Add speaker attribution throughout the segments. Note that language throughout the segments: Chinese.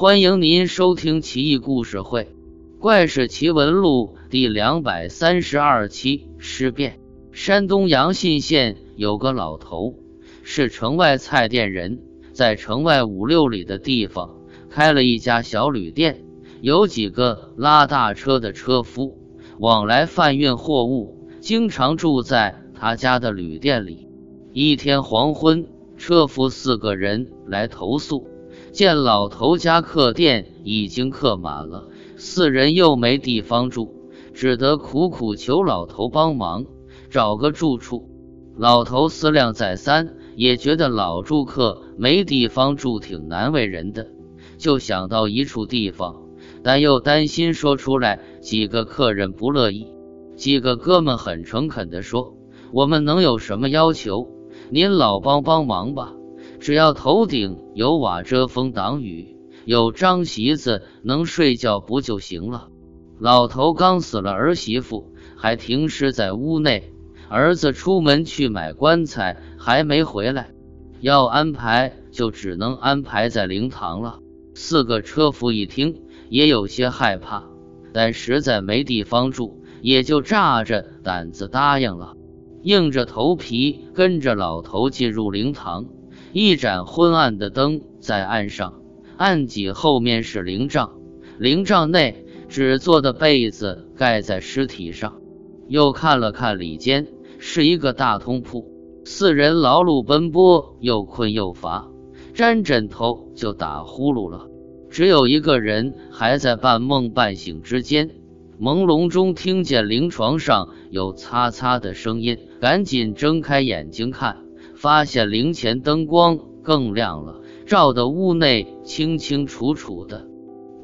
Speaker 1: 欢迎您收听《奇异故事会·怪事奇闻录》第两百三十二期尸变。山东阳信县有个老头，是城外菜店人，在城外五六里的地方开了一家小旅店，有几个拉大车的车夫往来贩运货物，经常住在他家的旅店里。一天黄昏。车夫四个人来投诉，见老头家客店已经客满了，四人又没地方住，只得苦苦求老头帮忙找个住处。老头思量再三，也觉得老住客没地方住挺难为人的，就想到一处地方，但又担心说出来几个客人不乐意。几个哥们很诚恳地说：“我们能有什么要求？”您老帮帮忙吧，只要头顶有瓦遮风挡雨，有张席子能睡觉不就行了？老头刚死了儿媳妇，还停尸在屋内，儿子出门去买棺材还没回来，要安排就只能安排在灵堂了。四个车夫一听也有些害怕，但实在没地方住，也就炸着胆子答应了。硬着头皮跟着老头进入灵堂，一盏昏暗的灯在岸上，案几后面是灵帐，灵帐内纸做的被子盖在尸体上。又看了看里间，是一个大通铺，四人劳碌奔波，又困又乏，沾枕头就打呼噜了。只有一个人还在半梦半醒之间。朦胧中听见灵床上有擦擦的声音，赶紧睁开眼睛看，发现灵前灯光更亮了，照得屋内清清楚楚的。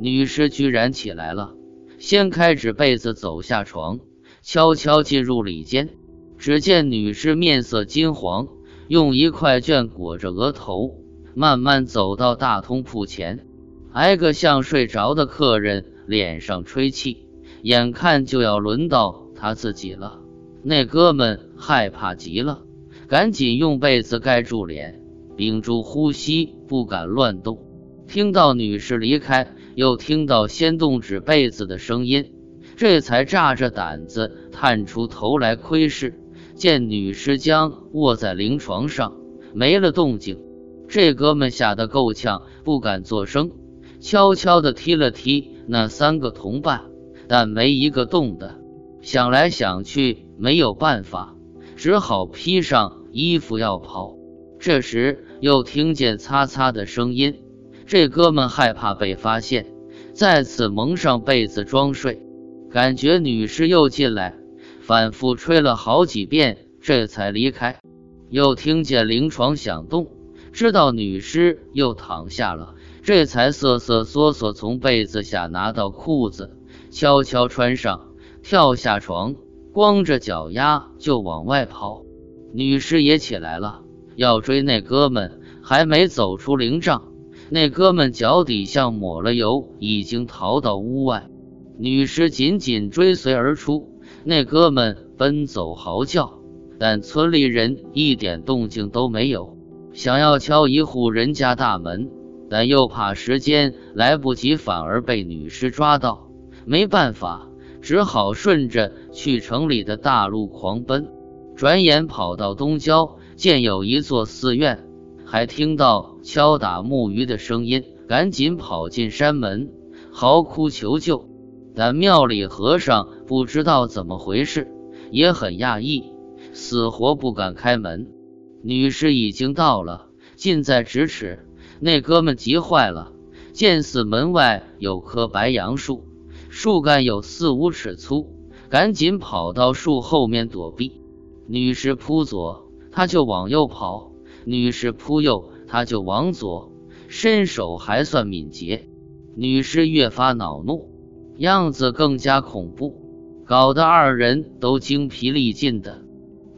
Speaker 1: 女尸居然起来了，掀开纸被子走下床，悄悄进入里间。只见女尸面色金黄，用一块绢裹着额头，慢慢走到大通铺前，挨个向睡着的客人脸上吹气。眼看就要轮到他自己了，那哥们害怕极了，赶紧用被子盖住脸，屏住呼吸，不敢乱动。听到女士离开，又听到掀动纸被子的声音，这才炸着胆子探出头来窥视，见女尸僵卧在灵床上，没了动静。这哥们吓得够呛，不敢作声，悄悄地踢了踢那三个同伴。但没一个动的，想来想去没有办法，只好披上衣服要跑。这时又听见擦擦的声音，这哥们害怕被发现，再次蒙上被子装睡。感觉女尸又进来，反复吹了好几遍，这才离开。又听见灵床响动，知道女尸又躺下了，这才瑟瑟缩缩从被子下拿到裤子。悄悄穿上，跳下床，光着脚丫就往外跑。女尸也起来了，要追那哥们，还没走出灵帐，那哥们脚底下抹了油，已经逃到屋外。女尸紧紧追随而出，那哥们奔走嚎叫，但村里人一点动静都没有。想要敲一户人家大门，但又怕时间来不及，反而被女尸抓到。没办法，只好顺着去城里的大路狂奔。转眼跑到东郊，见有一座寺院，还听到敲打木鱼的声音，赶紧跑进山门，嚎哭求救。但庙里和尚不知道怎么回事，也很讶异，死活不敢开门。女尸已经到了，近在咫尺。那哥们急坏了，见寺门外有棵白杨树。树干有四五尺粗，赶紧跑到树后面躲避。女尸扑左，他就往右跑；女尸扑右，他就往左。身手还算敏捷。女尸越发恼怒，样子更加恐怖，搞得二人都精疲力尽的。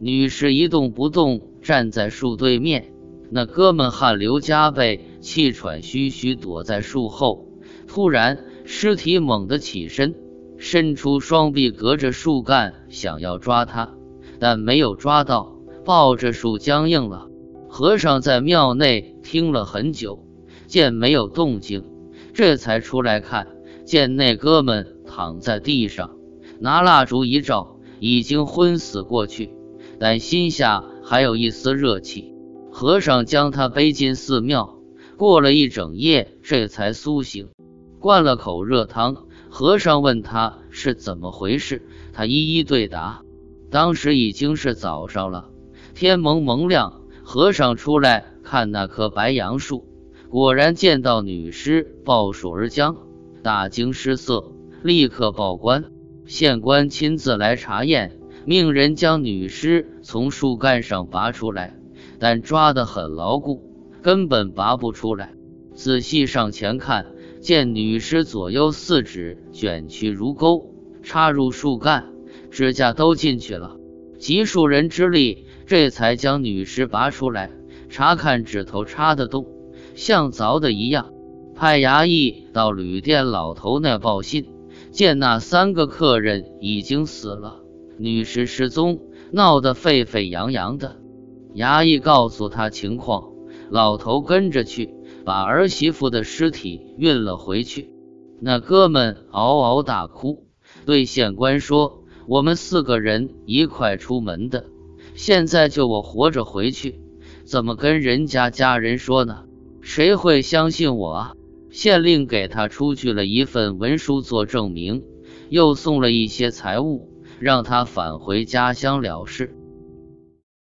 Speaker 1: 女尸一动不动站在树对面，那哥们汗流浃背、气喘吁吁躲在树后。突然。尸体猛地起身，伸出双臂，隔着树干想要抓他，但没有抓到，抱着树僵硬了。和尚在庙内听了很久，见没有动静，这才出来看，见那哥们躺在地上，拿蜡烛一照，已经昏死过去，但心下还有一丝热气。和尚将他背进寺庙，过了一整夜，这才苏醒，灌了口热汤。和尚问他是怎么回事，他一一对答。当时已经是早上了，天蒙蒙亮。和尚出来看那棵白杨树，果然见到女尸抱树而僵，大惊失色，立刻报官。县官亲自来查验，命人将女尸从树干上拔出来。但抓得很牢固，根本拔不出来。仔细上前看，见女尸左右四指卷曲如钩，插入树干，指甲都进去了。集数人之力，这才将女尸拔出来。查看指头插得动，像凿的一样。派衙役到旅店老头那报信，见那三个客人已经死了，女尸失踪，闹得沸沸扬扬的。衙役告诉他情况，老头跟着去，把儿媳妇的尸体运了回去。那哥们嗷嗷大哭，对县官说：“我们四个人一块出门的，现在就我活着回去，怎么跟人家家人说呢？谁会相信我啊？”县令给他出具了一份文书做证明，又送了一些财物，让他返回家乡了事。